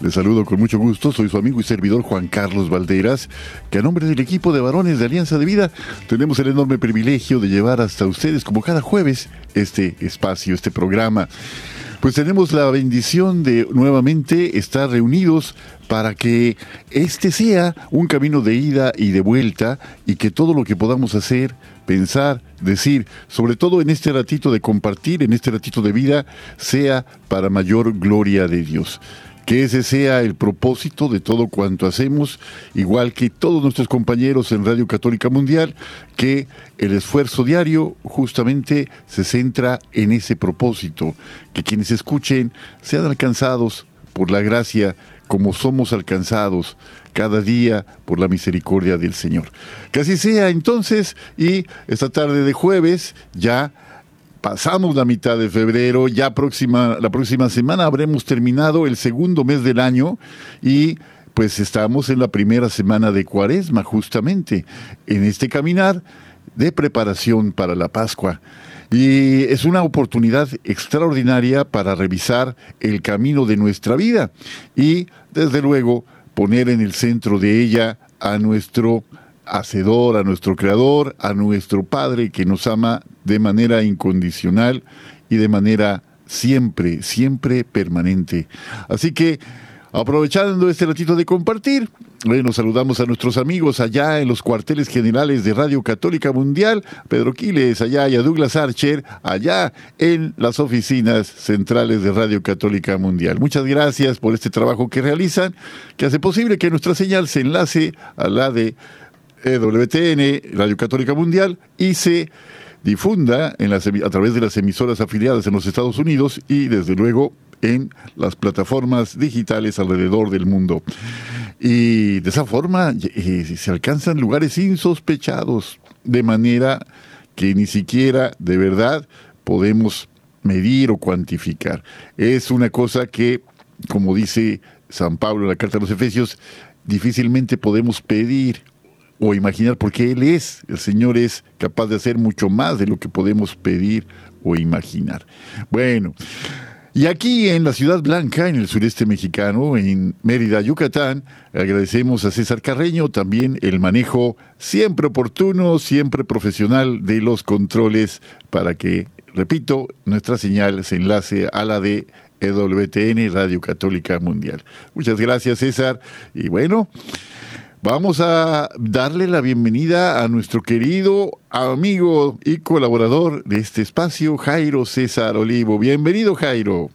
Les saludo con mucho gusto, soy su amigo y servidor Juan Carlos Valderas, que a nombre del equipo de varones de Alianza de Vida tenemos el enorme privilegio de llevar hasta ustedes como cada jueves este espacio, este programa. Pues tenemos la bendición de nuevamente estar reunidos para que este sea un camino de ida y de vuelta y que todo lo que podamos hacer, pensar, decir, sobre todo en este ratito de compartir, en este ratito de vida, sea para mayor gloria de Dios que ese sea el propósito de todo cuanto hacemos, igual que todos nuestros compañeros en Radio Católica Mundial, que el esfuerzo diario justamente se centra en ese propósito, que quienes escuchen sean alcanzados por la gracia como somos alcanzados cada día por la misericordia del Señor. Que así sea entonces y esta tarde de jueves ya pasamos la mitad de febrero, ya próxima, la próxima semana habremos terminado el segundo mes del año y pues estamos en la primera semana de cuaresma justamente, en este caminar de preparación para la Pascua. Y es una oportunidad extraordinaria para revisar el camino de nuestra vida y desde luego poner en el centro de ella a nuestro hacedor, a nuestro creador, a nuestro Padre que nos ama de manera incondicional y de manera siempre, siempre permanente. Así que, aprovechando este ratito de compartir, bueno, saludamos a nuestros amigos allá en los cuarteles generales de Radio Católica Mundial, Pedro Quiles allá y a Douglas Archer allá en las oficinas centrales de Radio Católica Mundial. Muchas gracias por este trabajo que realizan, que hace posible que nuestra señal se enlace a la de EWTN, Radio Católica Mundial, y se difunda a través de las emisoras afiliadas en los Estados Unidos y desde luego en las plataformas digitales alrededor del mundo. Y de esa forma eh, se alcanzan lugares insospechados, de manera que ni siquiera de verdad podemos medir o cuantificar. Es una cosa que, como dice San Pablo en la carta de los Efesios, difícilmente podemos pedir o imaginar, porque Él es, el Señor es capaz de hacer mucho más de lo que podemos pedir o imaginar. Bueno, y aquí en la Ciudad Blanca, en el sureste mexicano, en Mérida, Yucatán, agradecemos a César Carreño también el manejo siempre oportuno, siempre profesional de los controles para que, repito, nuestra señal se enlace a la de EWTN, Radio Católica Mundial. Muchas gracias, César. Y bueno, Vamos a darle la bienvenida a nuestro querido amigo y colaborador de este espacio, Jairo César Olivo. Bienvenido, Jairo.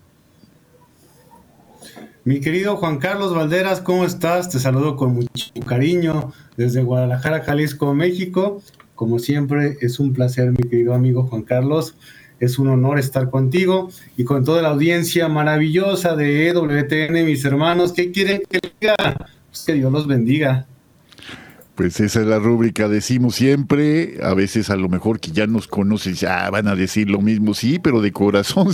Mi querido Juan Carlos Valderas, ¿cómo estás? Te saludo con mucho cariño desde Guadalajara, Jalisco, México. Como siempre, es un placer, mi querido amigo Juan Carlos. Es un honor estar contigo y con toda la audiencia maravillosa de EWTN, mis hermanos. ¿Qué quieren que diga? Pues que Dios los bendiga. Pues esa es la rúbrica, decimos siempre, a veces a lo mejor que ya nos conocen, ya van a decir lo mismo, sí, pero de corazón.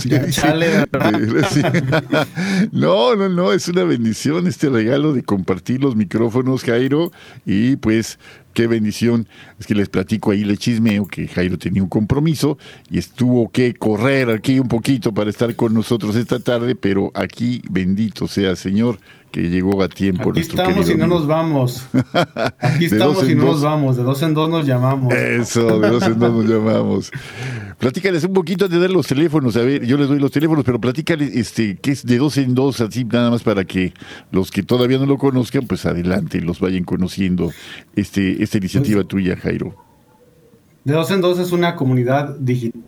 no, no, no, es una bendición este regalo de compartir los micrófonos, Jairo, y pues qué bendición. Es que les platico ahí le chismeo que Jairo tenía un compromiso y estuvo que correr aquí un poquito para estar con nosotros esta tarde, pero aquí bendito sea Señor que llegó a tiempo. Aquí estamos y no nos vamos. Aquí estamos y no nos vamos. De dos en dos nos llamamos. Eso, de dos en dos nos llamamos. Platícales un poquito de dar los teléfonos, a ver, yo les doy los teléfonos, pero platícales este, que es de dos en dos, así nada más para que los que todavía no lo conozcan, pues adelante, los vayan conociendo este, esta iniciativa pues, tuya, Jairo. De dos en dos es una comunidad digital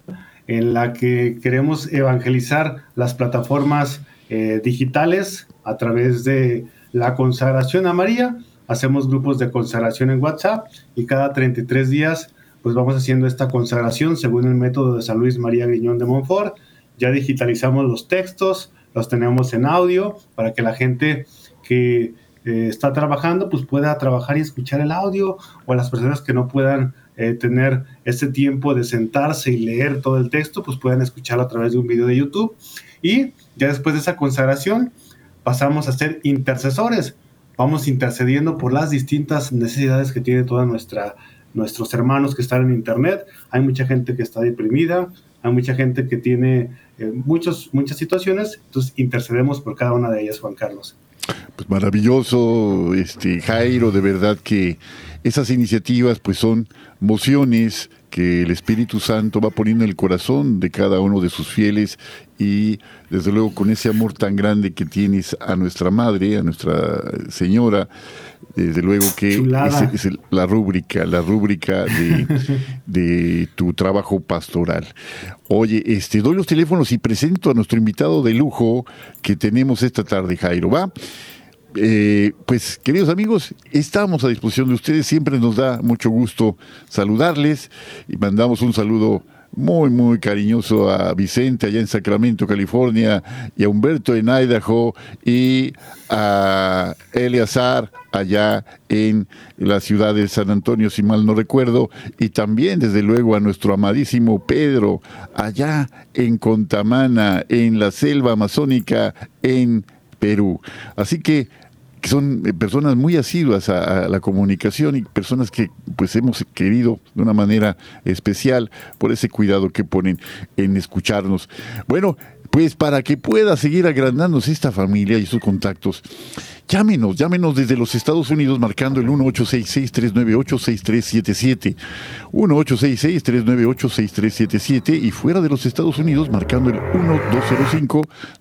en la que queremos evangelizar las plataformas eh, digitales a través de la consagración a María. Hacemos grupos de consagración en WhatsApp y cada 33 días pues vamos haciendo esta consagración según el método de San Luis María Griñón de Montfort. Ya digitalizamos los textos, los tenemos en audio para que la gente que eh, está trabajando pues pueda trabajar y escuchar el audio o las personas que no puedan eh, tener ese tiempo de sentarse y leer todo el texto pues puedan escucharlo a través de un video de YouTube. Y ya después de esa consagración pasamos a ser intercesores. Vamos intercediendo por las distintas necesidades que tiene toda nuestra nuestros hermanos que están en Internet. Hay mucha gente que está deprimida, hay mucha gente que tiene eh, muchos, muchas situaciones, entonces intercedemos por cada una de ellas, Juan Carlos. Pues maravilloso, este Jairo, de verdad que esas iniciativas pues son mociones que el Espíritu Santo va poniendo en el corazón de cada uno de sus fieles y desde luego con ese amor tan grande que tienes a nuestra madre, a nuestra señora, desde luego que es, la rúbrica, la rúbrica de, tu trabajo pastoral. Oye, este, doy los teléfonos y presento a nuestro invitado de lujo que tenemos esta tarde, Jairo, ¿va? Eh, pues queridos amigos, estamos a disposición de ustedes, siempre nos da mucho gusto saludarles y mandamos un saludo muy, muy cariñoso a Vicente allá en Sacramento, California, y a Humberto en Idaho, y a Eleazar allá en la ciudad de San Antonio, si mal no recuerdo, y también desde luego a nuestro amadísimo Pedro allá en Contamana, en la selva amazónica, en Perú. Así que son eh, personas muy asiduas a, la comunicación y personas que pues hemos querido de una manera especial por ese cuidado que ponen en escucharnos. Bueno, pues para que pueda seguir agrandándose esta familia y sus contactos, llámenos, llámenos desde los Estados Unidos marcando el 1866-398-6377. 1866-398-6377 y fuera de los Estados Unidos marcando el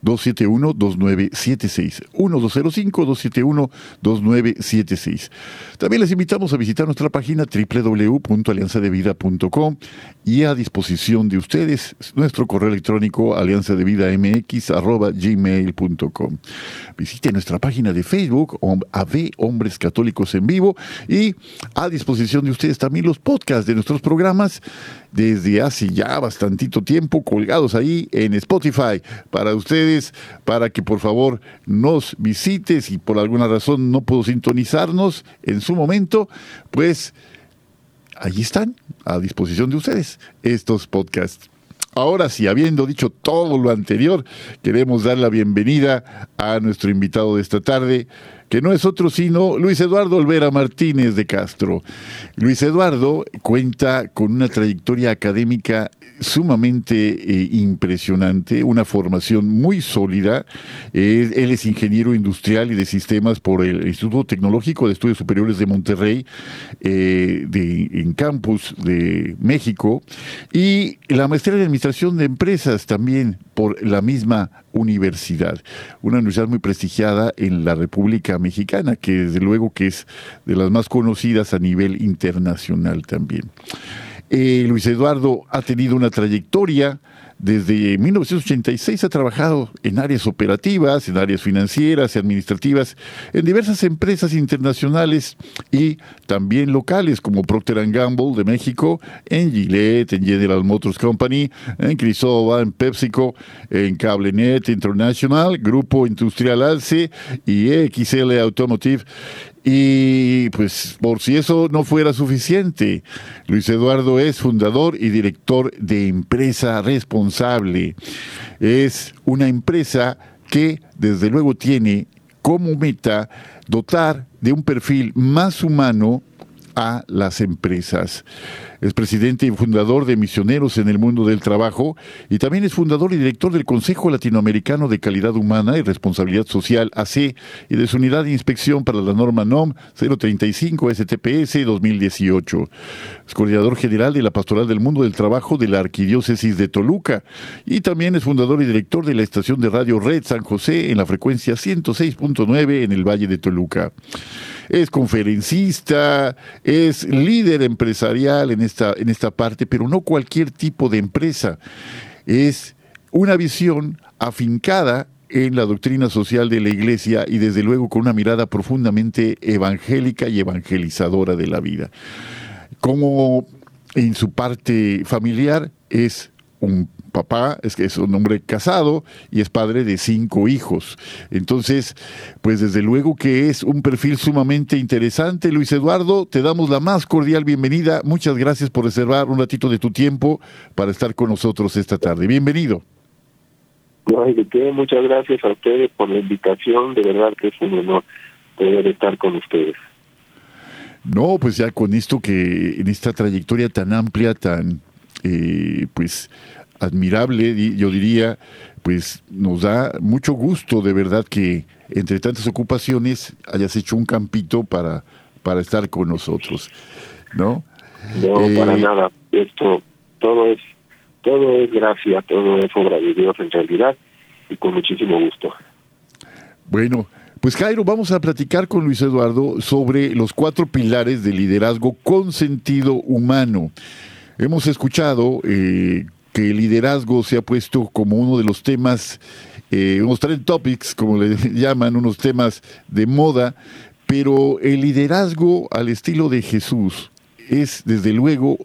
1205-271-2976. 1205-271-2976. También les invitamos a visitar nuestra página www.alianzadevida.com y a disposición de ustedes nuestro correo electrónico alianzadevida.mx@gmail.com. Visite nuestra página de Facebook AV Hombres Católicos en Vivo y a disposición de ustedes también los podcasts de nuestros programas desde hace ya bastantito tiempo colgados ahí en Spotify para ustedes, para que por favor nos visites y por alguna razón no puedo sintonizarnos en su momento, pues allí están a disposición de ustedes estos podcasts. Ahora sí, habiendo dicho todo lo anterior, queremos dar la bienvenida a nuestro invitado de esta tarde, que no es otro sino Luis Eduardo Olvera Martínez de Castro. Luis Eduardo cuenta con una trayectoria académica sumamente eh, impresionante, una formación muy sólida. él es ingeniero industrial y de sistemas por el Instituto Tecnológico de Estudios Superiores de Monterrey, eh, de, en campus de México, y la maestría en Administración de Empresas también por la misma universidad, una universidad muy prestigiada en la República Mexicana, que desde luego que es de las más conocidas a nivel internacional también. Eh, Luis Eduardo ha tenido una trayectoria desde 1986 ha trabajado en áreas operativas, en áreas financieras y administrativas, en diversas empresas internacionales y también locales como Procter Gamble de México, en Gillette, en General Motors Company, en Crisova, en PepsiCo, en CableNet International, Grupo Industrial Alce y XL Automotive y pues por si eso no fuera suficiente, Luis Eduardo es fundador y director de Empresa Responsable. Es una empresa que desde luego tiene como meta dotar de un perfil más humano a las empresas. Es presidente y fundador de Misioneros en el Mundo del Trabajo y también es fundador y director del Consejo Latinoamericano de Calidad Humana y Responsabilidad Social AC y de su unidad de inspección para la norma NOM 035 STPS 2018. Es coordinador general de la Pastoral del Mundo del Trabajo de la Arquidiócesis de Toluca y también es fundador y director de la estación de radio Red San José en la frecuencia 106.9 en el Valle de Toluca es conferencista, es líder empresarial en esta, en esta parte, pero no cualquier tipo de empresa. Es una visión afincada en la doctrina social de la Iglesia y desde luego con una mirada profundamente evangélica y evangelizadora de la vida. Como en su parte familiar es un papá es que es un hombre casado y es padre de cinco hijos. Entonces, pues desde luego que es un perfil sumamente interesante. Luis Eduardo, te damos la más cordial bienvenida. Muchas gracias por reservar un ratito de tu tiempo para estar con nosotros esta tarde. Bienvenido. Muchas gracias a ustedes por la invitación. De verdad que es un honor poder estar con ustedes. No, pues ya con esto que en esta trayectoria tan amplia, tan eh, pues admirable, yo diría, pues nos da mucho gusto de verdad que entre tantas ocupaciones hayas hecho un campito para, para estar con nosotros, ¿no? No, para eh, nada. Esto, todo es, todo es gracia, todo es obra de Dios en realidad y con muchísimo gusto. Bueno, pues Jairo, vamos a platicar con Luis Eduardo sobre los cuatro pilares de liderazgo con sentido humano. Hemos escuchado eh, que el liderazgo se ha puesto como uno de los temas, eh, unos trend topics, como le llaman, unos temas de moda, pero el liderazgo al estilo de Jesús es desde luego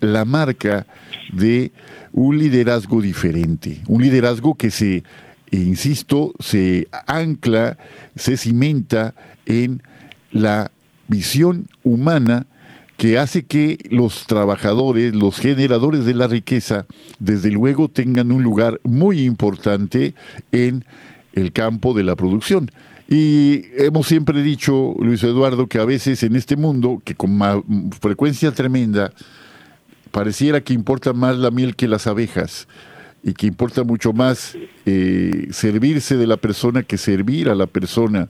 la marca de un liderazgo diferente, un liderazgo que se, insisto, se ancla, se cimenta en la visión humana que hace que los trabajadores, los generadores de la riqueza, desde luego tengan un lugar muy importante en el campo de la producción. Y hemos siempre dicho, Luis Eduardo, que a veces en este mundo, que con frecuencia tremenda, pareciera que importa más la miel que las abejas y que importa mucho más eh, servirse de la persona que servir a la persona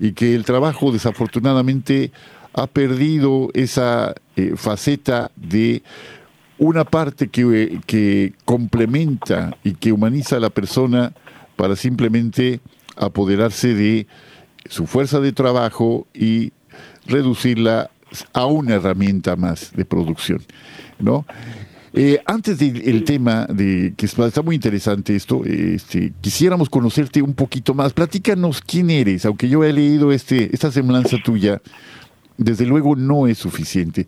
y que el trabajo desafortunadamente ha perdido esa eh, faceta de una parte que, que, complementa y que humaniza a la persona para simplemente apoderarse de su fuerza de trabajo y reducirla a una herramienta más de producción, ¿no? Eh, antes del tema de que está muy interesante esto, este, quisiéramos conocerte un poquito más. Platícanos quién eres, aunque yo he leído este, esta semblanza tuya desde luego no es suficiente.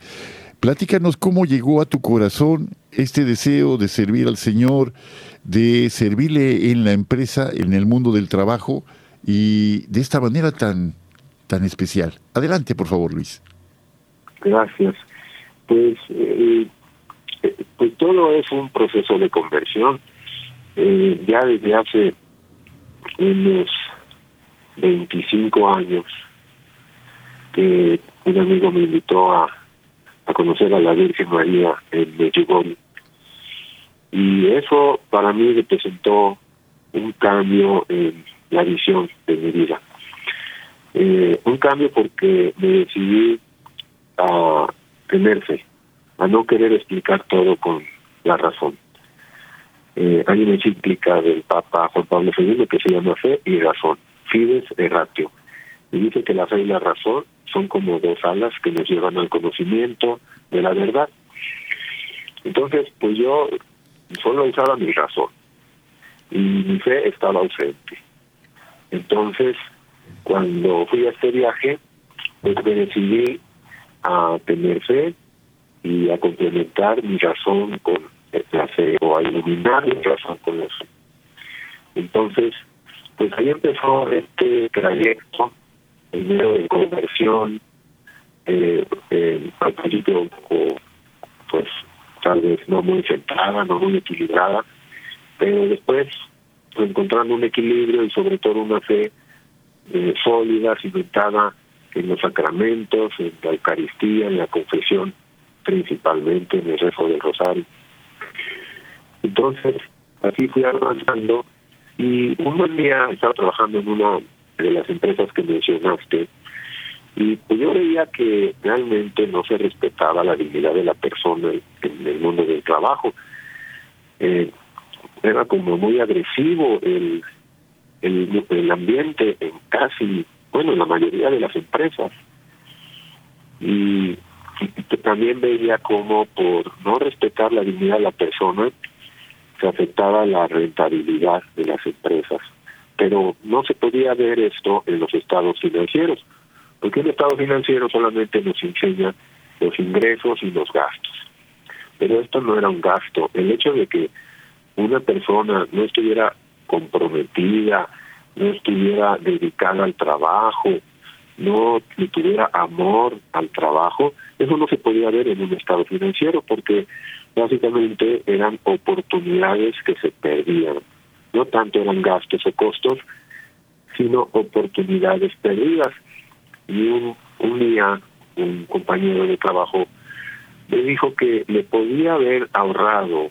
Platícanos cómo llegó a tu corazón este deseo de servir al Señor, de servirle en la empresa, en el mundo del trabajo y de esta manera tan, tan especial. Adelante, por favor, Luis. Gracias. Pues, eh, pues todo es un proceso de conversión. Eh, ya desde hace unos 25 años que un amigo me invitó a, a conocer a la Virgen María en Medjugorje. Y eso para mí representó un cambio en la visión de mi vida. Eh, un cambio porque me decidí a tener fe, a no querer explicar todo con la razón. Eh, hay una encíclica del Papa Juan Pablo II que se llama Fe y Razón, Fides Ratio. Y dice que la fe y la razón son como dos alas que nos llevan al conocimiento de la verdad. Entonces, pues yo solo usaba mi razón y mi fe estaba ausente. Entonces, cuando fui a este viaje, pues me decidí a tener fe y a complementar mi razón con la fe o a iluminar mi razón con la. Entonces, pues ahí empezó este trayecto primero de conversión, eh, eh, al principio un poco, pues tal vez no muy centrada, no muy equilibrada, pero después encontrando un equilibrio y sobre todo una fe eh, sólida, cimentada en los sacramentos, en la Eucaristía, en la confesión, principalmente en el rezo del rosario. Entonces, así fui avanzando y un buen día estaba trabajando en una de las empresas que mencionaste y pues yo veía que realmente no se respetaba la dignidad de la persona en el mundo del trabajo. Eh, era como muy agresivo el, el, ambiente en casi, bueno, en la mayoría de las empresas. Y, y también veía como por no respetar la dignidad de la persona, se afectaba la rentabilidad de las empresas. Pero no se podía ver esto en los estados financieros, porque el estado financiero solamente nos enseña los ingresos y los gastos. Pero esto no era un gasto. El hecho de que una persona no estuviera comprometida, no estuviera dedicada al trabajo, no tuviera amor al trabajo, eso no se podía ver en un estado financiero porque básicamente eran oportunidades que se perdían. No tanto eran gastos o costos, sino oportunidades perdidas. Y un, un día un compañero de trabajo me dijo que le podía haber ahorrado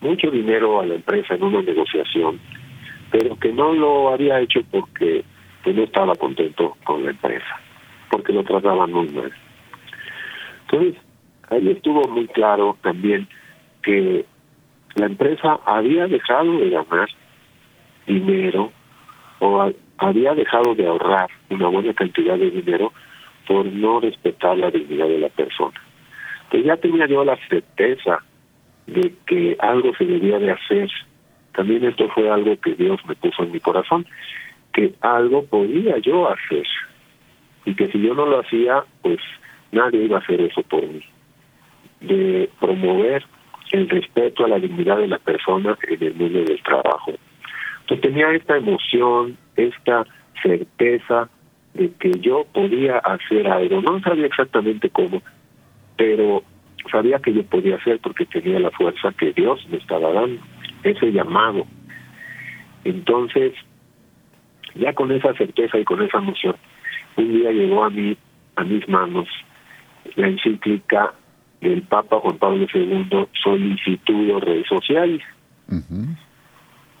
mucho dinero a la empresa en una negociación, pero que no lo había hecho porque no estaba contento con la empresa, porque lo trataban muy mal. Entonces, ahí estuvo muy claro también que la empresa había dejado de ganar dinero o había dejado de ahorrar una buena cantidad de dinero por no respetar la dignidad de la persona. Pues ya tenía yo la certeza de que algo se debía de hacer. También esto fue algo que Dios me puso en mi corazón, que algo podía yo hacer y que si yo no lo hacía, pues nadie iba a hacer eso por mí. De promover el respeto a la dignidad de la persona en el mundo del trabajo. Entonces tenía esta emoción, esta certeza de que yo podía hacer algo. No sabía exactamente cómo, pero sabía que yo podía hacer porque tenía la fuerza que Dios me estaba dando, ese llamado. Entonces, ya con esa certeza y con esa emoción, un día llegó a mí, a mis manos, la encíclica del Papa Juan Pablo II, Solicitudo Redes Sociales,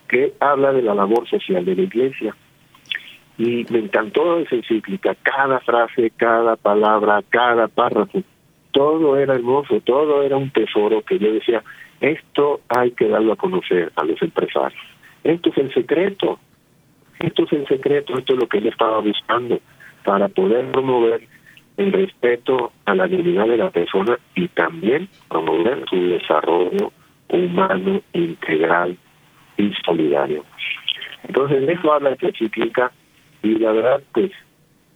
que habla de la labor social de la Iglesia. Y me encantó esa encíclica, cada frase, cada palabra, cada párrafo, todo era hermoso, todo era un tesoro que yo decía, esto hay que darlo a conocer a los empresarios. Esto es el secreto, esto es el secreto, esto es lo que él estaba buscando para poder promover el respeto a la dignidad de la persona y también promover su desarrollo humano, integral y solidario. Entonces, eso habla esta cíclica y la verdad, pues,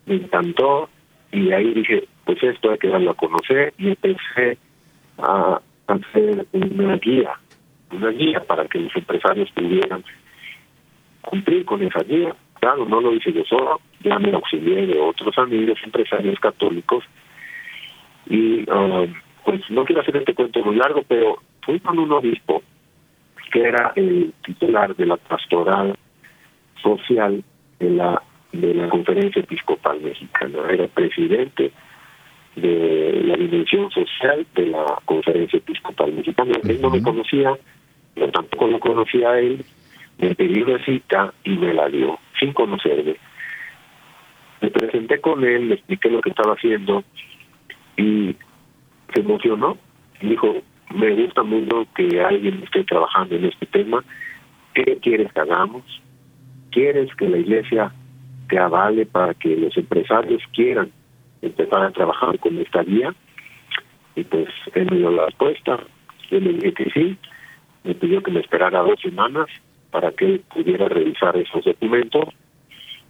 me encantó y ahí dije, pues esto hay que darlo a conocer y empecé a hacer una guía, una guía para que los empresarios pudieran cumplir con esa guía. Claro, no lo hice yo solo, ya me auxilié de otros amigos empresarios católicos y um, pues no quiero hacer este cuento muy largo, pero fui con un obispo que era el titular de la pastoral social de la de la conferencia episcopal mexicana, era presidente de la dimensión social de la conferencia episcopal mexicana. Él no me conocía, yo tampoco lo conocía a él, me pidió una cita y me la dio, sin conocerme. Me presenté con él, le expliqué lo que estaba haciendo y se emocionó. Dijo, me gusta mucho que alguien esté trabajando en este tema. ¿Qué quieres que hagamos? ¿Quieres que la iglesia te avale para que los empresarios quieran empezar a trabajar con esta guía? Y pues él me dio la respuesta. Yo le dije que sí. Me pidió que me esperara dos semanas para que pudiera revisar esos documentos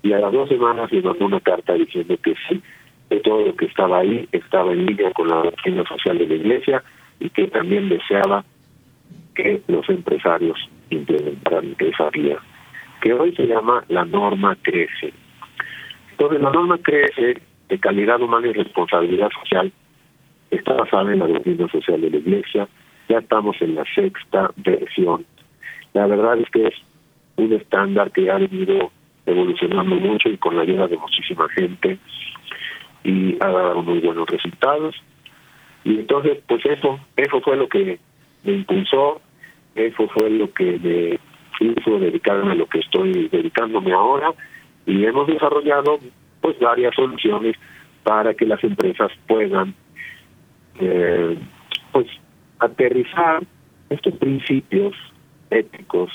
y a las dos semanas le mandó una carta diciendo que sí, que todo lo que estaba ahí estaba en línea con la doctrina social de la Iglesia y que también deseaba que los empresarios implementaran esa guía, que hoy se llama la norma crece. Entonces la norma crece de calidad humana y responsabilidad social está basada en la doctrina social de la Iglesia, ya estamos en la sexta versión la verdad es que es un estándar que ha venido evolucionando mucho y con la ayuda de muchísima gente. y ha dado muy buenos resultados. Y entonces, pues eso, eso fue lo que me impulsó, eso fue lo que me hizo dedicarme a lo que estoy dedicándome ahora y hemos desarrollado pues varias soluciones para que las empresas puedan eh, pues aterrizar estos principios éticos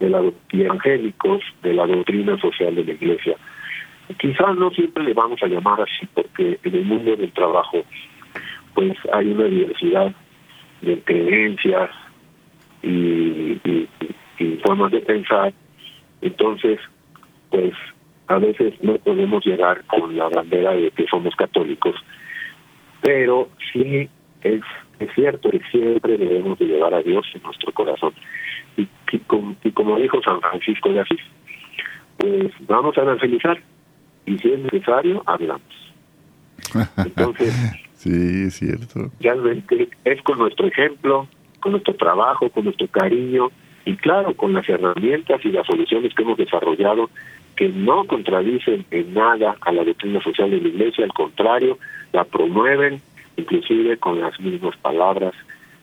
de la y evangélicos de la doctrina social de la Iglesia. Quizás no siempre le vamos a llamar así porque en el mundo del trabajo pues hay una diversidad de creencias y, y formas de pensar. Entonces, pues a veces no podemos llegar con la bandera de que somos católicos, pero sí es, es cierto que siempre debemos de llevar a Dios en nuestro corazón. Y, y, como, dijo San Francisco de Asís, pues vamos a evangelizar y si es necesario, hablamos. Entonces, sí, es cierto. Realmente es con nuestro ejemplo, con nuestro trabajo, con nuestro cariño y claro, con las herramientas y las soluciones que hemos desarrollado que no contradicen en nada a la doctrina social de la Iglesia, al contrario, la promueven, inclusive con las mismas palabras.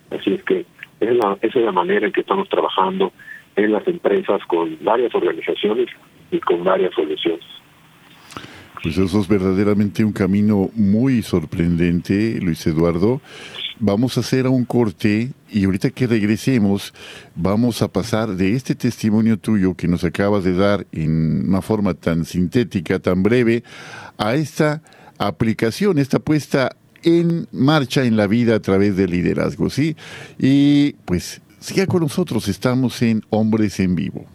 Así es que es la, esa es la manera en que estamos trabajando en las empresas con varias organizaciones y con varias soluciones. Pues eso es verdaderamente un camino muy sorprendente, Luis Eduardo. Vamos a hacer un corte y ahorita que regresemos vamos a pasar de este testimonio tuyo que nos acabas de dar en una forma tan sintética, tan breve, a esta aplicación, esta puesta en marcha en la vida a través del liderazgo, ¿sí? Y pues siga con nosotros, estamos en Hombres en Vivo.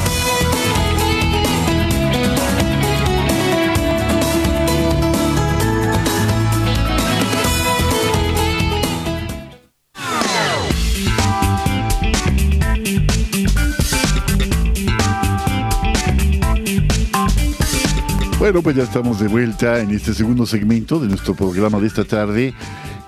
Bueno, pues ya estamos de vuelta en este segundo segmento de nuestro programa de esta tarde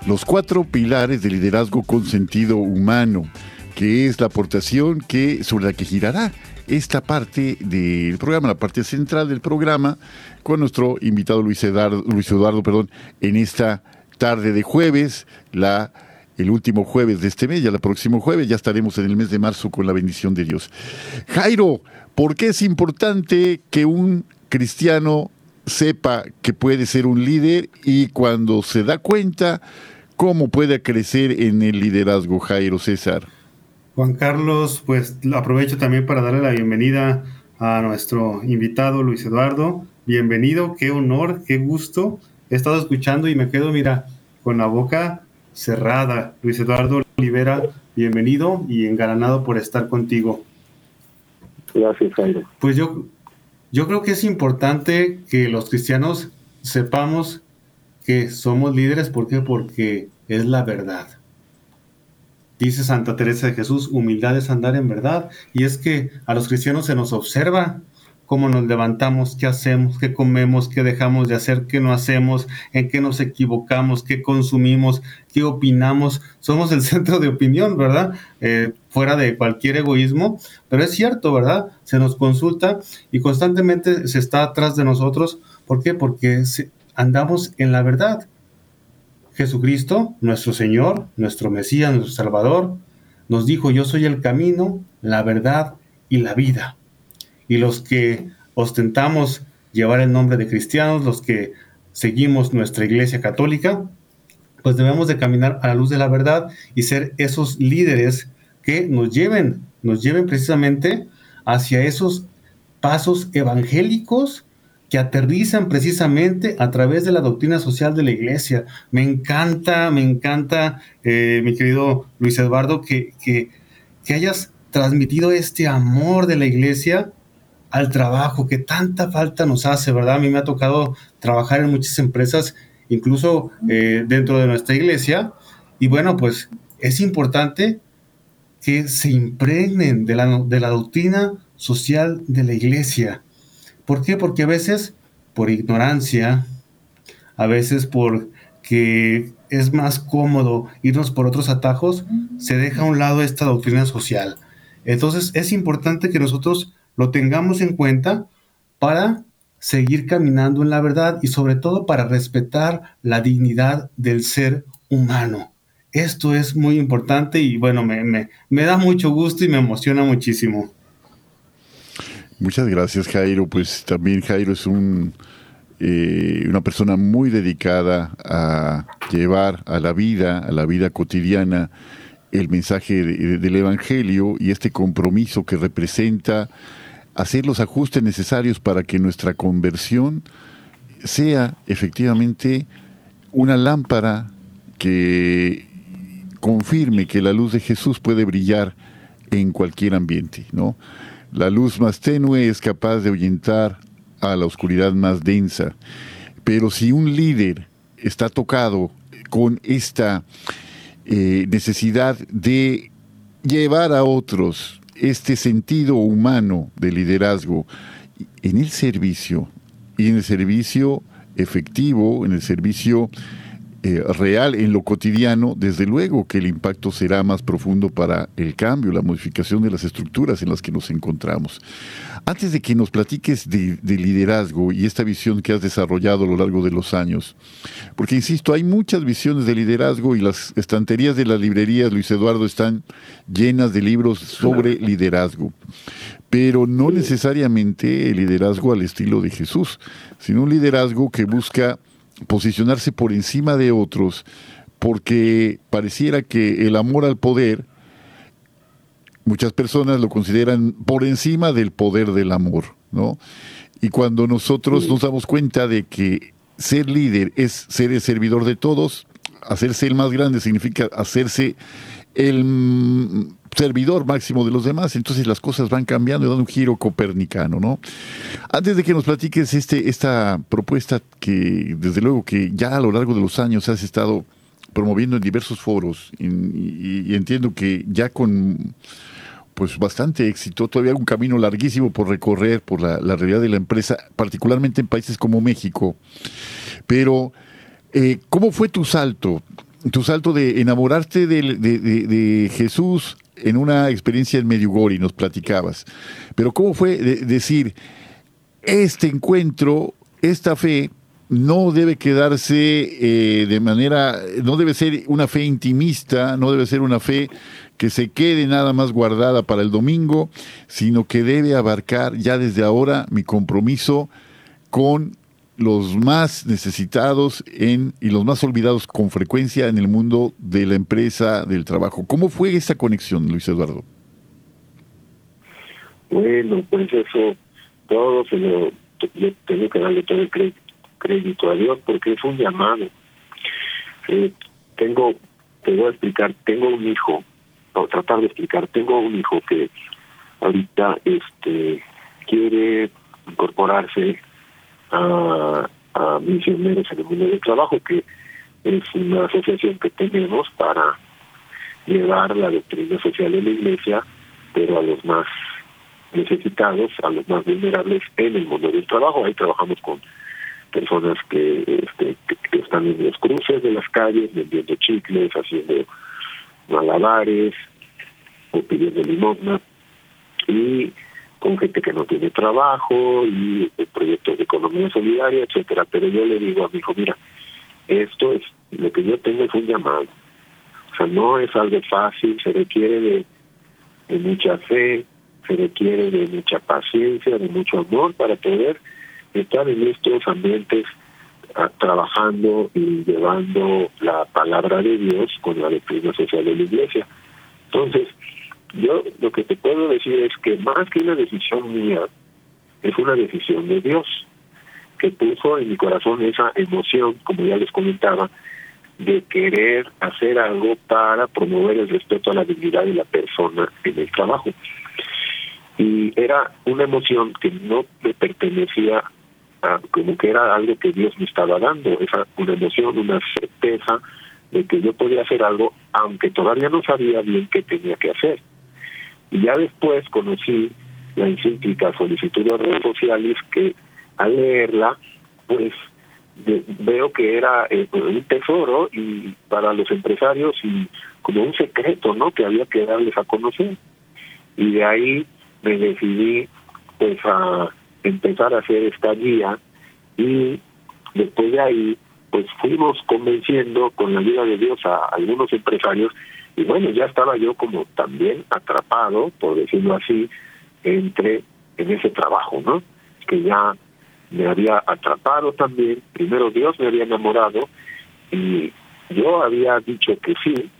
los cuatro pilares de liderazgo con sentido humano, que es la aportación que, sobre la que girará esta parte del programa, la parte central del programa, con nuestro invitado Luis Eduardo, Luis Eduardo perdón, en esta tarde de jueves, la, el último jueves de este mes, ya el próximo jueves, ya estaremos en el mes de marzo con la bendición de Dios. Jairo, ¿por qué es importante que un cristiano sepa que puede ser un líder y cuando se da cuenta ¿Cómo puede crecer en el liderazgo Jairo César? Juan Carlos, pues aprovecho también para darle la bienvenida a nuestro invitado Luis Eduardo. Bienvenido, qué honor, qué gusto. He estado escuchando y me quedo, mira, con la boca cerrada. Luis Eduardo Olivera, bienvenido y engalanado por estar contigo. Gracias, Jairo. Pues yo, yo creo que es importante que los cristianos sepamos que somos líderes, ¿por qué? Porque es la verdad. Dice Santa Teresa de Jesús, humildad es andar en verdad. Y es que a los cristianos se nos observa cómo nos levantamos, qué hacemos, qué comemos, qué dejamos de hacer, qué no hacemos, en qué nos equivocamos, qué consumimos, qué opinamos. Somos el centro de opinión, ¿verdad? Eh, fuera de cualquier egoísmo. Pero es cierto, ¿verdad? Se nos consulta y constantemente se está atrás de nosotros. ¿Por qué? Porque andamos en la verdad. Jesucristo, nuestro Señor, nuestro Mesías, nuestro Salvador, nos dijo, yo soy el camino, la verdad y la vida. Y los que ostentamos llevar el nombre de cristianos, los que seguimos nuestra iglesia católica, pues debemos de caminar a la luz de la verdad y ser esos líderes que nos lleven, nos lleven precisamente hacia esos pasos evangélicos que aterrizan precisamente a través de la doctrina social de la iglesia. Me encanta, me encanta, eh, mi querido Luis Eduardo, que, que, que hayas transmitido este amor de la iglesia al trabajo que tanta falta nos hace, ¿verdad? A mí me ha tocado trabajar en muchas empresas, incluso eh, dentro de nuestra iglesia, y bueno, pues es importante que se impregnen de la, de la doctrina social de la iglesia. ¿Por qué? Porque a veces por ignorancia, a veces porque es más cómodo irnos por otros atajos, se deja a un lado esta doctrina social. Entonces es importante que nosotros lo tengamos en cuenta para seguir caminando en la verdad y sobre todo para respetar la dignidad del ser humano. Esto es muy importante y bueno, me, me, da mucho gusto y me emociona muchísimo. Muchas gracias Jairo. Pues también Jairo es un, eh, una persona muy dedicada a llevar a la vida, a la vida cotidiana, el mensaje del Evangelio y este compromiso que representa hacer los ajustes necesarios para que nuestra conversión sea efectivamente una lámpara que confirme que la luz de Jesús puede brillar en cualquier ambiente, ¿no? La luz más tenue es capaz de ahuyentar a la oscuridad más densa, pero si un líder está tocado con esta eh, necesidad de llevar a otros este sentido humano de liderazgo en el servicio y en el servicio efectivo, en el servicio eh, real, en lo cotidiano, desde luego que el impacto será más profundo para el cambio, la modificación de las estructuras en las que nos encontramos. Antes de que nos platiques de, liderazgo y esta visión que has desarrollado a lo largo de los años, porque insisto, hay muchas visiones de liderazgo y las estanterías de las librerías, Luis Eduardo, están llenas de libros sobre liderazgo, pero no necesariamente el liderazgo al estilo de Jesús, sino un liderazgo que busca posicionarse por encima de otros, porque pareciera que el amor al poder muchas personas lo consideran por encima del poder del amor, ¿no? Y cuando nosotros nos damos cuenta de que ser líder es ser el servidor de todos, hacerse el más grande significa hacerse el servidor máximo de los demás, entonces las cosas van cambiando y dando un giro copernicano, ¿no? Antes de que nos platiques este, esta propuesta que desde luego que ya a lo largo de los años has estado promoviendo en diversos foros y entiendo que ya con pues bastante éxito, todavía un camino larguísimo por recorrer por la, realidad de la empresa, particularmente en países como México. Pero, eh, ¿cómo fue tu salto? Tu salto de enamorarte de, Jesús en una experiencia en Medjugorje, nos platicabas. Pero, ¿cómo fue decir, este encuentro, esta fe, no debe quedarse eh, de manera, no debe ser una fe intimista, no debe ser una fe que se quede nada más guardada para el domingo, sino que debe abarcar ya desde ahora mi compromiso con los más necesitados en, y los más olvidados con frecuencia en el mundo de la empresa, del trabajo. ¿Cómo fue esa conexión, Luis Eduardo? Bueno, pues eso, todo se lo, yo tengo que darle todo el crédito, a Dios porque es un llamado. Eh, tengo, te voy a explicar, tengo un hijo o tratar de explicar. Tengo un hijo que ahorita este quiere incorporarse a, a misioneros en el mundo del trabajo, que es una asociación que tenemos para llevar la doctrina social de la iglesia, pero a los más necesitados, a los más vulnerables en el mundo del trabajo. Ahí trabajamos con personas que, este, que están en los cruces de las calles, vendiendo chicles, haciendo malabares o pidiendo limosna y con gente que no tiene trabajo y proyectos de economía solidaria, etcétera. Pero yo le digo a mi hijo, mira, esto es lo que yo tengo es un llamado. O sea, no es algo fácil, se requiere de, mucha fe, se requiere de mucha paciencia, de mucho amor para poder estar en estos ambientes trabajando y llevando la palabra de Dios con la doctrina social de la iglesia. Entonces, yo lo que te puedo decir es que más que una decisión mía, es una decisión de Dios, que puso en mi corazón esa emoción, como ya les comentaba, de querer hacer algo para promover el respeto a la dignidad de la persona en el trabajo. Y era una emoción que no me pertenecía a, como que era algo que Dios me estaba dando, esa una emoción, una certeza de que yo podía hacer algo, aunque todavía no sabía bien qué tenía que hacer. Y ya después conocí la encíclica solicitud de redes sociales que al leerla, pues veo que era eh, un tesoro y para los empresarios y como un secreto, ¿no? Que había que darles a conocer. Y de ahí me decidí pues a empezar a hacer esta guía y después de ahí pues fuimos convenciendo con la ayuda de Dios a algunos empresarios y bueno, ya estaba yo como también atrapado, por decirlo así, entre en ese trabajo, ¿no? Que ya me había atrapado también, primero Dios me había enamorado y yo había dicho que sí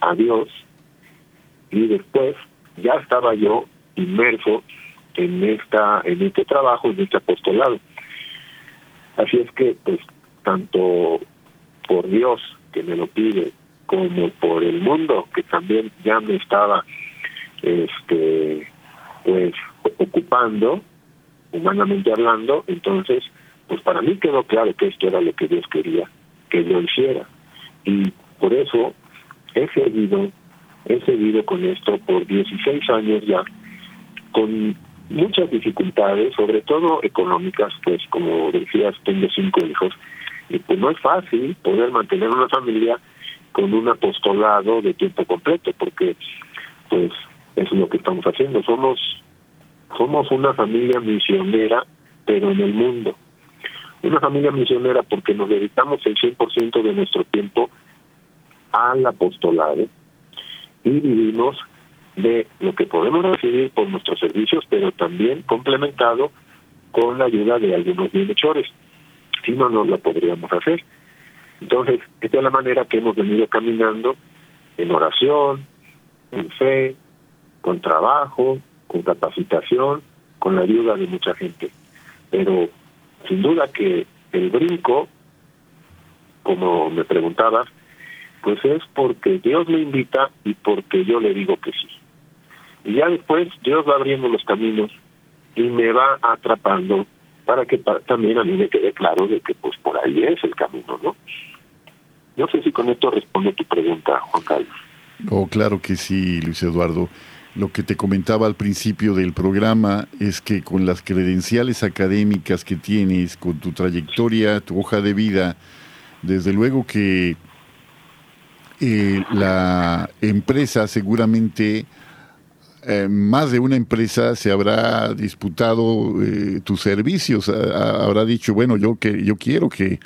a Dios y después ya estaba yo inmerso en esta en este trabajo, en este apostolado. Así es que pues tanto por Dios que me lo pide como por el mundo que también ya me estaba este pues ocupando humanamente hablando, entonces, pues para mí quedó claro que esto era lo que Dios quería que yo hiciera. Y por eso he seguido, he seguido con esto por 16 años ya, con muchas dificultades, sobre todo económicas, pues como decías, tengo cinco hijos, y pues no es fácil poder mantener una familia con un apostolado de tiempo completo, porque pues es lo que estamos haciendo, somos somos una familia misionera, pero en el mundo. Una familia misionera porque nos dedicamos el 100% de nuestro tiempo al apostolado y vivimos de lo que podemos recibir por nuestros servicios, pero también complementado con la ayuda de algunos bienhechores. Si no, no lo podríamos hacer. Entonces, esta es la manera que hemos venido caminando en oración, en fe, con trabajo, con capacitación, con la ayuda de mucha gente. Pero sin duda que el brinco, como me preguntabas, pues es porque Dios me invita y porque yo le digo que sí. Y ya después Dios va abriendo los caminos y me va atrapando para que también a mí me quede claro de que pues por ahí es el camino, ¿no? No sé si con esto responde tu pregunta, Juan Carlos. Oh, claro que sí, Luis Eduardo. Lo que te comentaba al principio del programa es que con las credenciales académicas que tienes, con tu trayectoria, tu hoja de vida, desde luego que eh, la empresa seguramente, eh, más de una empresa se habrá disputado eh, tus servicios, habrá dicho, bueno, yo, que, yo quiero que,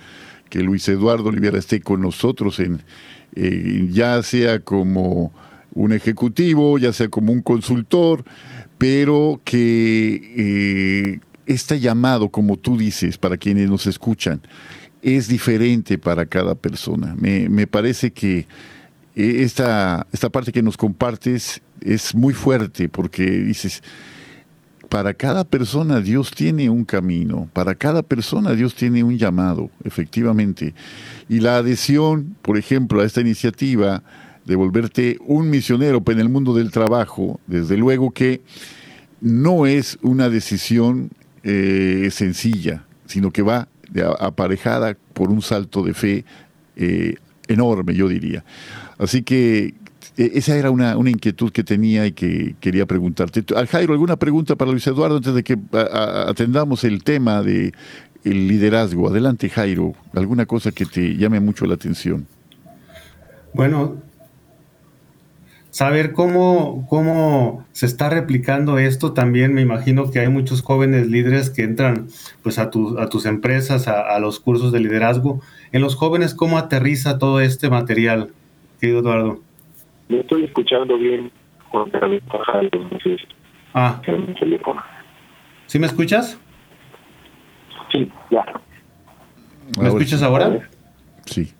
que Luis Eduardo Oliviera esté con nosotros en, ya sea como un ejecutivo, ya sea como un consultor, pero que eh, este llamado, como tú dices, para quienes nos escuchan, es diferente para cada persona. Me, parece que eh, esta, esta parte que nos compartes es muy fuerte porque dices, para cada persona Dios tiene un camino, para cada persona Dios tiene un llamado, efectivamente. Y la adhesión, por ejemplo, a esta iniciativa, de volverte un misionero en el mundo del trabajo, desde luego que no es una decisión eh, sencilla, sino que va aparejada por un salto de fe eh, enorme, yo diría. Así que e, esa era una, inquietud que tenía y que quería preguntarte. Jairo, ¿alguna pregunta para Luis Eduardo antes de que atendamos el tema de el liderazgo? Adelante, Jairo. ¿Alguna cosa que te llame mucho la atención? Bueno, saber cómo, cómo se está replicando esto también me imagino que hay muchos jóvenes líderes que entran pues a, a tus empresas, a, los cursos de liderazgo. En los jóvenes, ¿cómo aterriza todo este material, querido Eduardo? Me estoy escuchando bien, Juan Carlos Ah. ¿Sí me escuchas? Sí, ya. ¿Me escuchas ahora? Sí.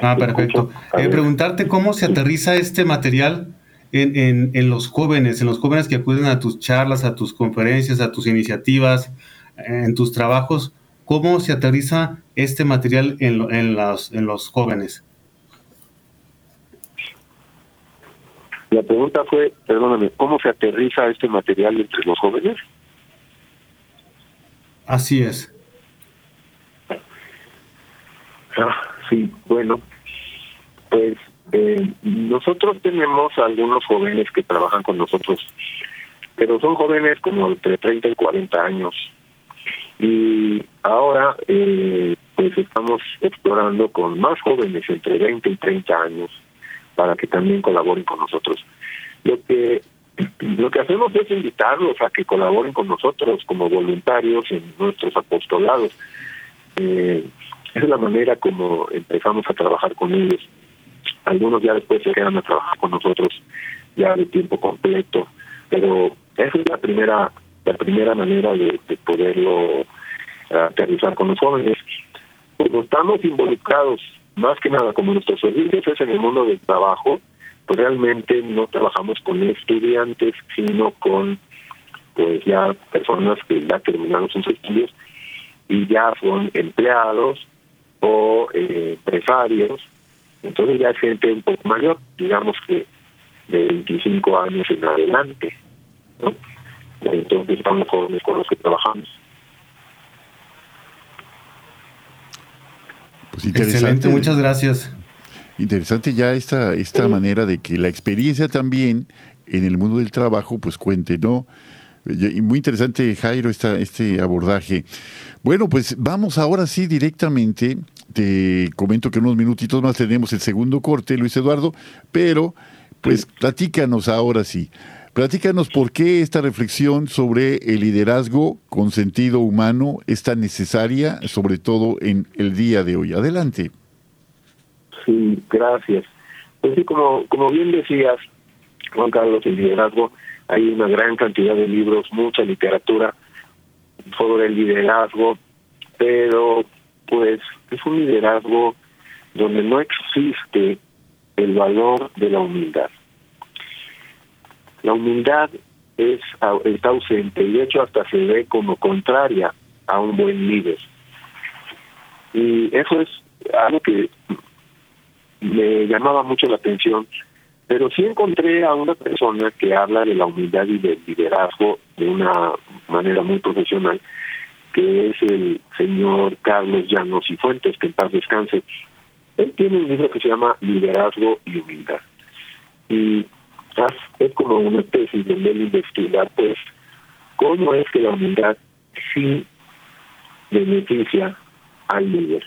Ah, perfecto. Eh, preguntarte cómo se aterriza este material en, en, en, los jóvenes, en los jóvenes que acuden a tus charlas, a tus conferencias, a tus iniciativas, en tus trabajos, ¿cómo se aterriza este material en, en, los, en los jóvenes? La pregunta fue, perdóname, ¿cómo se aterriza este material entre los jóvenes? Así es. Ah, sí, bueno, pues eh, nosotros tenemos algunos jóvenes que trabajan con nosotros, pero son jóvenes como entre 30 y 40 años. Y ahora, eh, pues estamos explorando con más jóvenes entre 20 y 30 años para que también colaboren con nosotros. Lo que lo que hacemos es invitarlos a que colaboren con nosotros como voluntarios en nuestros apostolados. Eh, es la manera como empezamos a trabajar con ellos. Algunos ya después se quedan a trabajar con nosotros ya de tiempo completo, pero esa es la primera la primera manera de, de poderlo aterrizar con los jóvenes. Como estamos involucrados más que nada, como nuestros servicios es en el mundo del trabajo, pues realmente no trabajamos con estudiantes, sino con pues ya personas que ya terminaron sus estudios y ya son empleados o eh, empresarios, entonces ya es gente un poco mayor, digamos que de 25 años en adelante, ¿no? Entonces estamos jóvenes con los que trabajamos. Pues Excelente, muchas gracias. Interesante ya esta, esta manera de que la experiencia también en el mundo del trabajo pues cuente, ¿no? Y muy interesante, Jairo, esta, este abordaje. Bueno, pues vamos ahora sí directamente. Te comento que en unos minutitos más tenemos el segundo corte, Luis Eduardo, pero pues platícanos ahora sí. Platícanos por qué esta reflexión sobre el liderazgo con sentido humano es tan necesaria, sobre todo en el día de hoy. Adelante. Sí, gracias. Pues sí, como, como bien decías, Juan Carlos, el liderazgo, hay una gran cantidad de libros, mucha literatura sobre el liderazgo, pero pues es un liderazgo donde no existe el valor de la humildad. La humildad es, está ausente y de hecho hasta se ve como contraria a un buen líder. Y eso es algo que me llamaba mucho la atención, pero sí encontré a una persona que habla de la humildad y del liderazgo de una manera muy profesional, que es el señor Carlos Llanos y Fuentes, que en paz descanse. Él tiene un libro que se llama Liderazgo y Humildad. Y es como una tesis donde él investiga, pues, cómo es que la humildad sí beneficia al líder.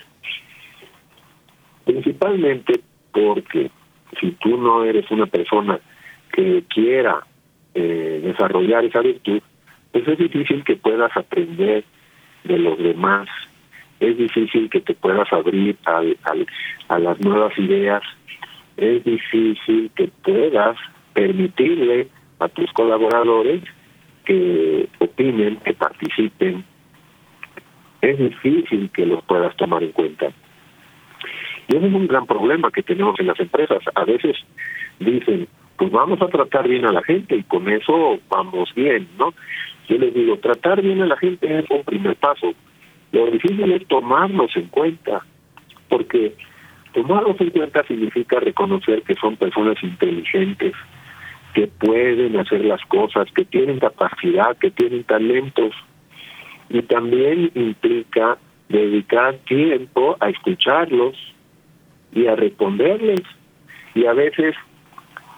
Principalmente porque si tú no eres una persona que quiera eh, desarrollar esa virtud, pues es difícil que puedas aprender de los demás, es difícil que te puedas abrir al, a las nuevas ideas, es difícil que puedas permitirle a tus colaboradores que opinen, que participen. Es difícil que los puedas tomar en cuenta. Y ese es un gran problema que tenemos en las empresas. A veces dicen, pues vamos a tratar bien a la gente y con eso vamos bien, ¿no? Yo les digo, tratar bien a la gente es un primer paso. Lo difícil es tomarlos en cuenta, porque tomarlos en cuenta significa reconocer que son personas inteligentes, que pueden hacer las cosas, que tienen capacidad, que tienen talentos. Y también implica dedicar tiempo a escucharlos y a responderles. Y a veces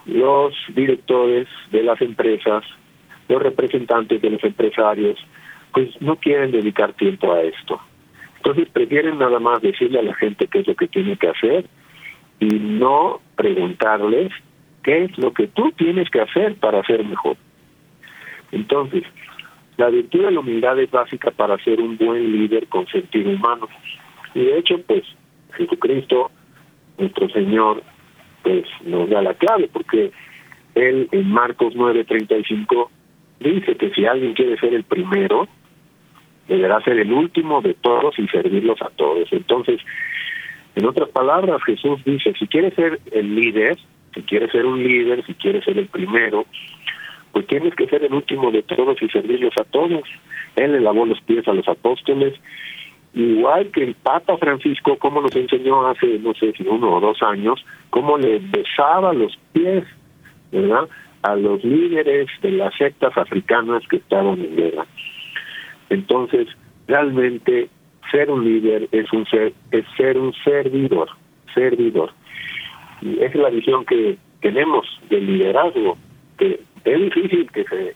los directores de las empresas, los representantes de los empresarios, pues no quieren dedicar tiempo a esto. Entonces prefieren nada más decirle a la gente qué es lo que tiene que hacer y no preguntarles qué es lo que tú tienes que hacer para ser mejor. Entonces, la virtud de la humildad es básica para ser un buen líder con sentido humano. Y de hecho, pues, Jesucristo, nuestro Señor, pues nos da la clave, porque Él en Marcos 9:35 dice que si alguien quiere ser el primero, deberá ser el último de todos y servirlos a todos. Entonces, en otras palabras, Jesús dice, si quieres ser el líder, si quieres ser un líder, si quieres ser el primero, pues tienes que ser el último de todos y servirlos a todos. Él le lavó los pies a los apóstoles, igual que el Papa Francisco, como nos enseñó hace, no sé si uno o dos años, cómo le besaba los pies, ¿verdad? A los líderes de las sectas africanas que estaban en guerra. Entonces, realmente ser un líder es un ser, es ser un servidor, servidor. Y esa es la visión que tenemos del liderazgo, que es difícil que se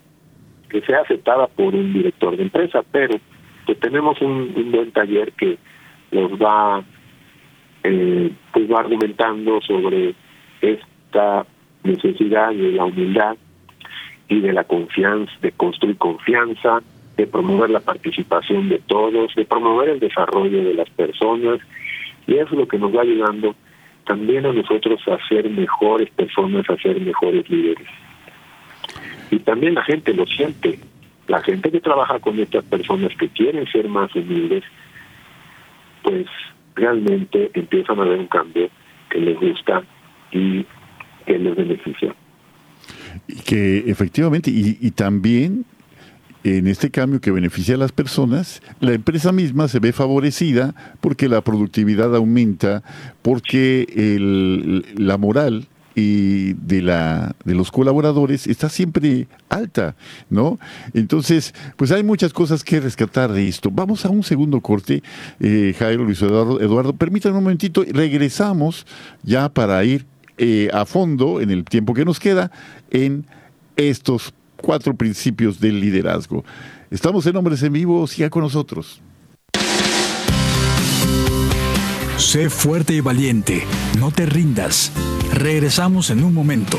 que sea aceptada por un director de empresa, pero pues tenemos un, buen taller que nos va eh, pues va argumentando sobre esta necesidad de la humildad y de la confianza, de construir confianza, de promover la participación de todos, de promover el desarrollo de las personas, y es lo que nos va ayudando también a nosotros a ser mejores personas, a ser mejores líderes. Y también la gente lo siente, la gente que trabaja con estas personas que quieren ser más humildes, pues realmente empiezan a ver un cambio que les gusta y que les beneficia. Y que efectivamente, y, y también en este cambio que beneficia a las personas, la empresa misma se ve favorecida porque la productividad aumenta, porque la moral y de la de los colaboradores está siempre alta, ¿no? Entonces, pues hay muchas cosas que rescatar de esto. Vamos a un segundo corte, eh, Jairo, Luis Eduardo, Eduardo, permítanme un momentito, regresamos ya para ir eh, a fondo en el tiempo que nos queda en estos cuatro principios del liderazgo. Estamos en Hombres en Vivo, siga con nosotros. Sé fuerte y valiente, no te rindas. Regresamos en un momento.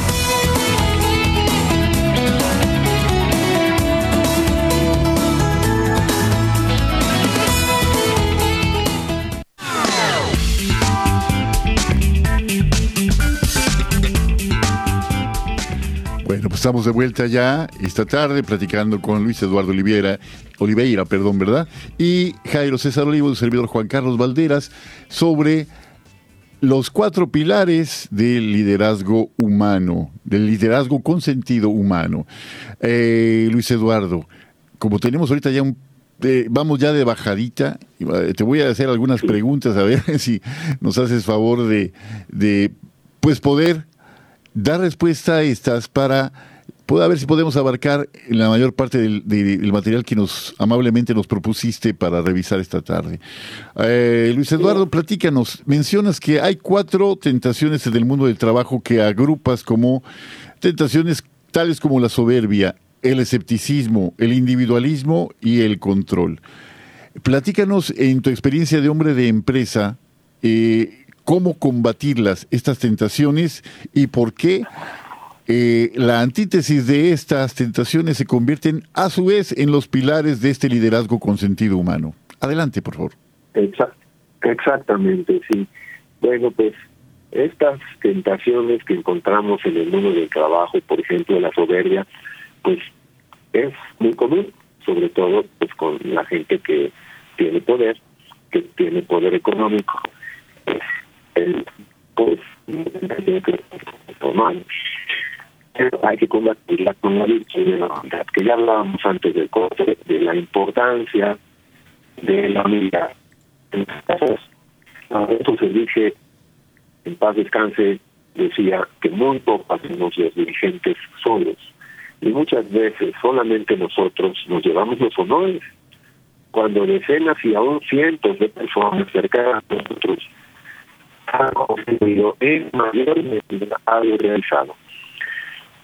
Pues estamos de vuelta ya esta tarde platicando con Luis Eduardo Oliveira, Oliveira, perdón, ¿verdad? Y Jairo César Olivo, el servidor Juan Carlos Valderas, sobre los cuatro pilares del liderazgo humano, del liderazgo con sentido humano. Eh, Luis Eduardo, como tenemos ahorita ya un eh, vamos ya de bajadita. Eh, te voy a hacer algunas preguntas a ver si nos haces favor de, de pues poder dar respuesta a estas para poder ver si podemos abarcar la mayor parte del, material que nos amablemente nos propusiste para revisar esta tarde. Eh, Luis Eduardo, platícanos. Mencionas que hay cuatro tentaciones en el mundo del trabajo que agrupas como tentaciones tales como la soberbia, el escepticismo, el individualismo y el control. Platícanos en tu experiencia de hombre de empresa, eh, cómo combatirlas, estas tentaciones, y por qué eh, la antítesis de estas tentaciones se convierten a su vez en los pilares de este liderazgo con sentido humano. Adelante, por favor. exactamente, sí. Bueno, pues estas tentaciones que encontramos en el mundo del trabajo, por ejemplo, la soberbia, pues es muy común, sobre todo pues con la gente que tiene poder, que tiene poder económico. Pues, pues hay que combatirla con la virtud de la unidad, que ya hablábamos antes del corte, de la importancia de la unidad. Entonces, eso se dice, en paz descanse, decía que muy poco hacemos los dirigentes solos. Y muchas veces solamente nosotros nos llevamos los honores. Cuando decenas y aún cientos de personas cercanas a nosotros han conseguido en mayor medida algo realizado.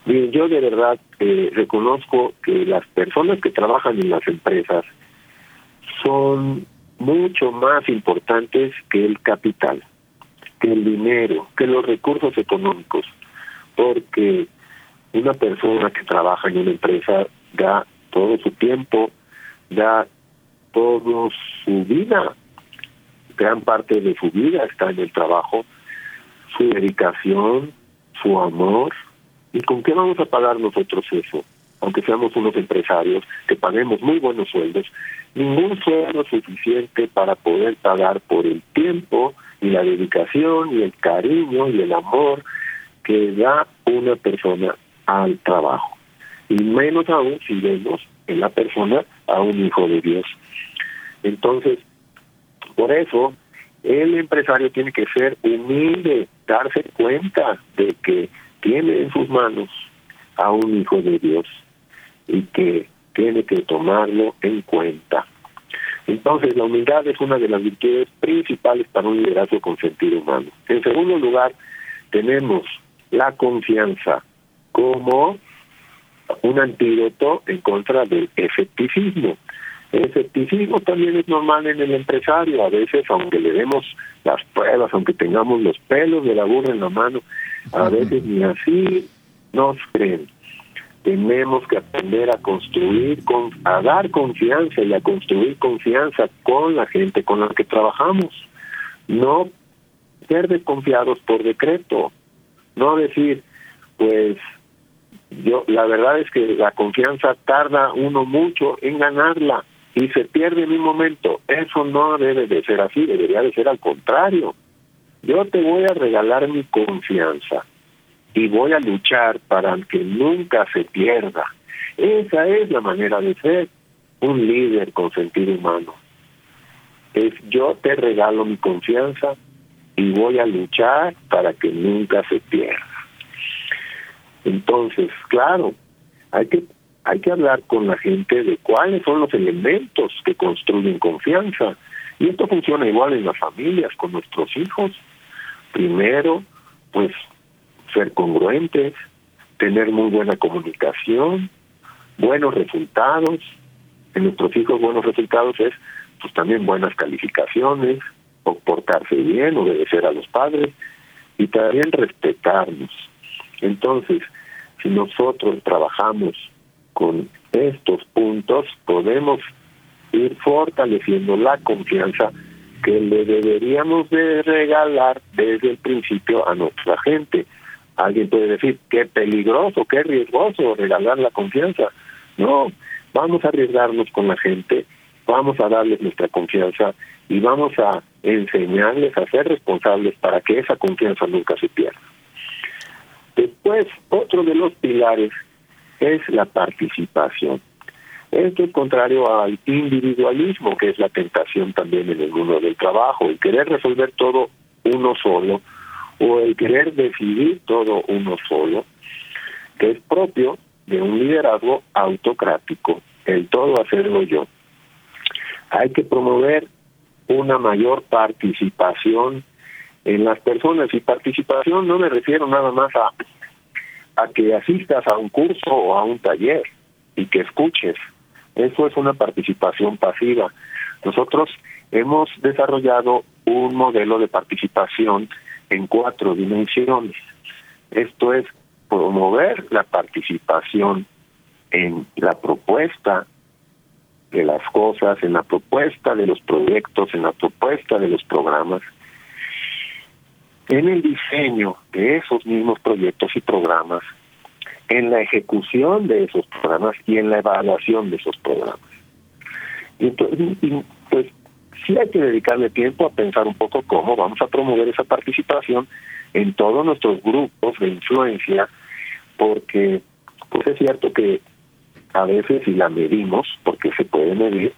Bien, yo de verdad eh, reconozco que las personas que trabajan en las empresas son mucho más importantes que el capital, que el dinero, que los recursos económicos, porque una persona que trabaja en una empresa da todo su tiempo, da toda su vida, gran parte de su vida está en el trabajo, su dedicación, su amor. ¿Y con qué vamos a pagar nosotros eso? Aunque seamos unos empresarios que paguemos muy buenos sueldos, ningún sueldo suficiente para poder pagar por el tiempo y la dedicación y el cariño y el amor que da una persona al trabajo. Y menos aún si vemos en la persona a un hijo de Dios. Entonces, por eso, el empresario tiene que ser humilde, darse cuenta de que tiene en sus manos a un hijo de Dios y que tiene que tomarlo en cuenta. Entonces, la humildad es una de las virtudes principales para un liderazgo con sentido humano. En segundo lugar, tenemos la confianza como un antídoto en contra del efectivismo. Escepticismo también es normal en el empresario. A veces, aunque le demos las pruebas, aunque tengamos los pelos de la burra en la mano, a veces ni así nos creen. Tenemos que aprender a construir, a dar confianza y a construir confianza con la gente con la que trabajamos. No ser desconfiados por decreto. No decir, pues yo la verdad es que la confianza tarda uno mucho en ganarla y se pierde en un momento. Eso no debe de ser así, debería de ser al contrario. Yo te voy a regalar mi confianza y voy a luchar para que nunca se pierda. Esa es la manera de ser un líder con sentido humano. Es yo te regalo mi confianza y voy a luchar para que nunca se pierda. Entonces, claro, hay que hay que hablar con la gente de cuáles son los elementos que construyen confianza. Y esto funciona igual en las familias, con nuestros hijos. Primero, pues ser congruentes, tener muy buena comunicación, buenos resultados. En nuestros hijos buenos resultados es pues también buenas calificaciones, o portarse bien, obedecer a los padres y también respetarnos. Entonces, si nosotros trabajamos con estos puntos podemos ir fortaleciendo la confianza que le deberíamos de regalar desde el principio a nuestra gente. Alguien puede decir, qué peligroso, qué riesgoso regalar la confianza. No, vamos a arriesgarnos con la gente, vamos a darles nuestra confianza y vamos a enseñarles a ser responsables para que esa confianza nunca se pierda. Después, otro de los pilares es la participación. Esto es contrario al individualismo, que es la tentación también en el mundo del trabajo, el querer resolver todo uno solo o el querer decidir todo uno solo, que es propio de un liderazgo autocrático, el todo hacerlo yo. Hay que promover una mayor participación en las personas y participación no me refiero nada más a a que asistas a un curso o a un taller y que escuches. Eso es una participación pasiva. Nosotros hemos desarrollado un modelo de participación en cuatro dimensiones. Esto es promover la participación en la propuesta de las cosas, en la propuesta de los proyectos, en la propuesta de los programas, en el diseño de esos mismos proyectos y programas, en la ejecución de esos programas y en la evaluación de esos programas. Y entonces, pues sí hay que dedicarle tiempo a pensar un poco cómo vamos a promover esa participación en todos nuestros grupos de influencia, porque pues es cierto que a veces si la medimos, porque se puede medir,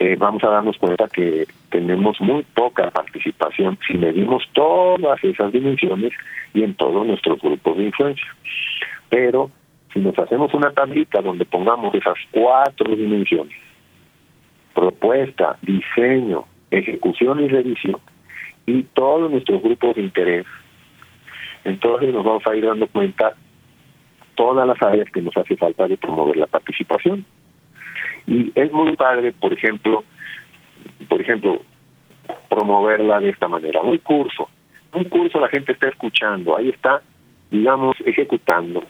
eh, vamos a darnos cuenta que tenemos muy poca participación si medimos todas esas dimensiones y en todos nuestros grupos de influencia. Pero si nos hacemos una tablita donde pongamos esas cuatro dimensiones, propuesta, diseño, ejecución y revisión, y todos nuestros grupos de interés, entonces nos vamos a ir dando cuenta todas las áreas que nos hace falta de promover la participación. Y es muy padre, por ejemplo, por ejemplo, promoverla de esta manera. Un curso, un curso la gente está escuchando, ahí está, digamos, ejecutando,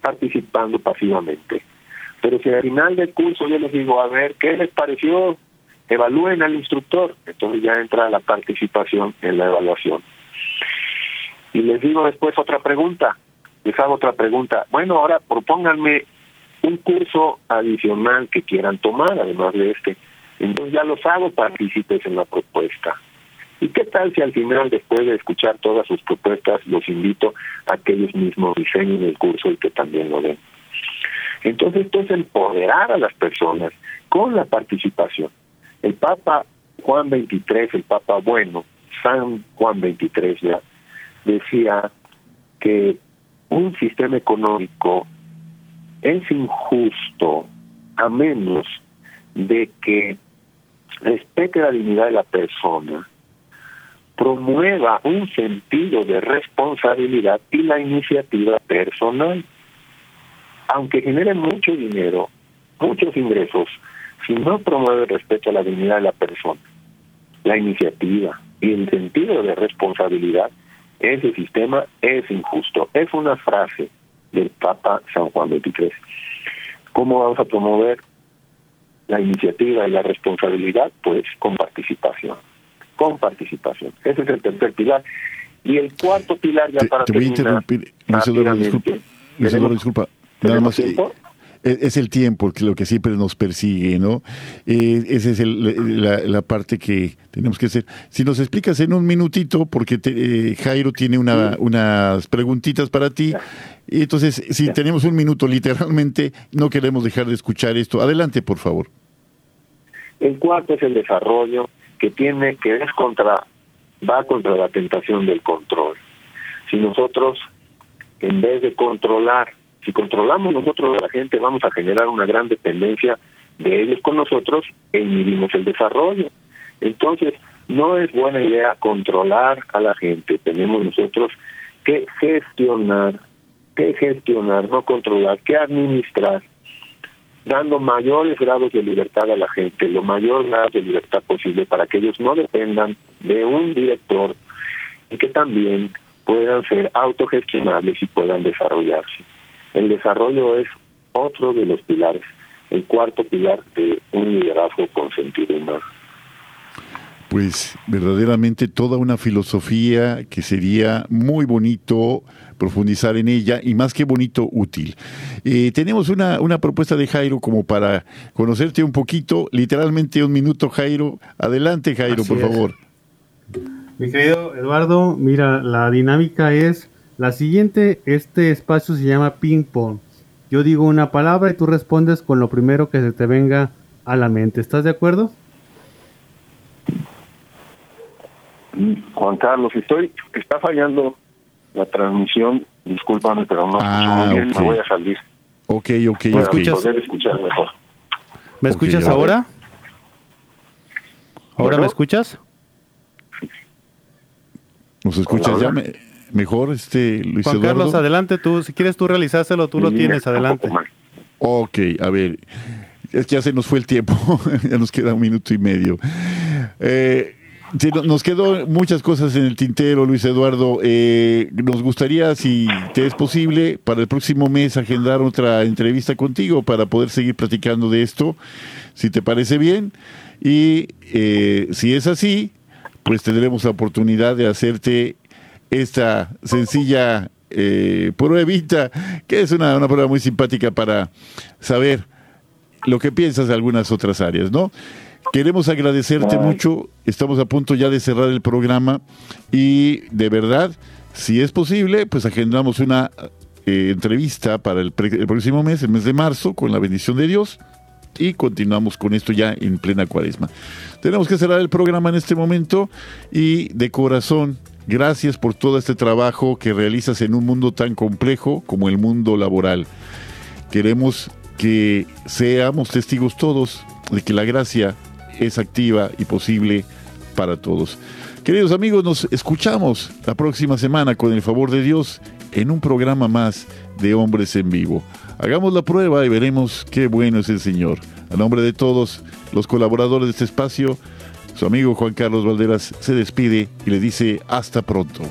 participando pasivamente. Pero si al final del curso yo les digo, a ver, ¿qué les pareció? Evalúen al instructor. Entonces ya entra la participación en la evaluación. Y les digo después otra pregunta, les hago otra pregunta. Bueno, ahora propónganme un curso adicional que quieran tomar, además de este. Entonces ya los hago partícipes en la propuesta. ¿Y qué tal si al final, después de escuchar todas sus propuestas, los invito a que ellos mismos diseñen el curso y que también lo den? Entonces, esto es empoderar a las personas con la participación. El Papa Juan 23, el Papa bueno, San Juan 23 ya, decía que un sistema económico es injusto a menos de que respete la dignidad de la persona, promueva un sentido de responsabilidad y la iniciativa personal. Aunque genere mucho dinero, muchos ingresos, si no promueve el respeto a la dignidad de la persona, la iniciativa y el sentido de responsabilidad, ese sistema es injusto. Es una frase del Papa San Juan XXIII. ¿Cómo vamos a promover la iniciativa y la responsabilidad? Pues con participación. Con participación. Ese es el tercer pilar. Y el cuarto pilar ya para te voy a interrumpir, disculpa. disculpa. Nada más. Es el tiempo lo que siempre nos persigue, ¿no? Eh, esa es la, parte que tenemos que hacer. Si nos explicas en un minutito, porque eh, Jairo tiene una, unas preguntitas para ti, y entonces si tenemos un minuto literalmente, no queremos dejar de escuchar esto. Adelante, por favor. El cuarto es el desarrollo que tiene, que es contra, va contra la tentación del control. Si nosotros, en vez de controlar, si controlamos nosotros a la gente, vamos a generar una gran dependencia de ellos con nosotros e inhibimos el desarrollo. Entonces, no es buena idea controlar a la gente. Tenemos nosotros que gestionar, que gestionar, no controlar, que administrar, dando mayores grados de libertad a la gente, lo mayor grado de libertad posible para que ellos no dependan de un director y que también puedan ser autogestionables y puedan desarrollarse. El desarrollo es otro de los pilares, el cuarto pilar de un liderazgo con sentido humano. Pues verdaderamente toda una filosofía que sería muy bonito profundizar en ella y más que bonito, útil. Eh, tenemos una, una propuesta de Jairo como para conocerte un poquito, literalmente un minuto, Jairo. Adelante, Jairo, por favor. Mi querido Eduardo, mira, la dinámica es la siguiente, este espacio se llama ping pong. Yo digo una palabra y tú respondes con lo primero que se te venga a la mente. ¿Estás de acuerdo? Juan Carlos, estoy, está fallando la transmisión. Discúlpame, pero no ah, bien. Me voy a salir. Ok, ok. ¿Me escuchas? mejor. ¿Me escuchas ahora? ¿Ahora me escuchas? ¿Nos escuchas ya? Me, mejor, este Luis Juan Carlos, adelante tú. Si quieres tú realizárselo, tú lo tienes, adelante. Ok, a ver. Es que ya se nos fue el tiempo. ya nos queda un minuto y medio. Eh, nos quedó muchas cosas en el tintero, Luis Eduardo. Eh, nos gustaría, si te es posible, para el próximo mes agendar otra entrevista contigo para poder seguir platicando de esto, si te parece bien. Y eh, si es así, pues tendremos la oportunidad de hacerte esta sencilla eh, pruebita, que es una, una prueba muy simpática para saber lo que piensas de algunas otras áreas, ¿no? Queremos agradecerte mucho, estamos a punto ya de cerrar el programa y de verdad, si es posible, pues agendamos una eh, entrevista para el, próximo mes, el mes de marzo, con la bendición de Dios. y continuamos con esto ya en plena cuaresma. Tenemos que cerrar el programa en este momento y de corazón, gracias por todo este trabajo que realizas en un mundo tan complejo como el mundo laboral. Queremos que seamos testigos todos de que la gracia es activa y posible para todos. Queridos amigos, nos escuchamos la próxima semana con el favor de Dios en un programa más de Hombres en Vivo. Hagamos la prueba y veremos qué bueno es el Señor. A nombre de todos los colaboradores de este espacio, su amigo Juan Carlos Valderas se despide y le dice hasta pronto.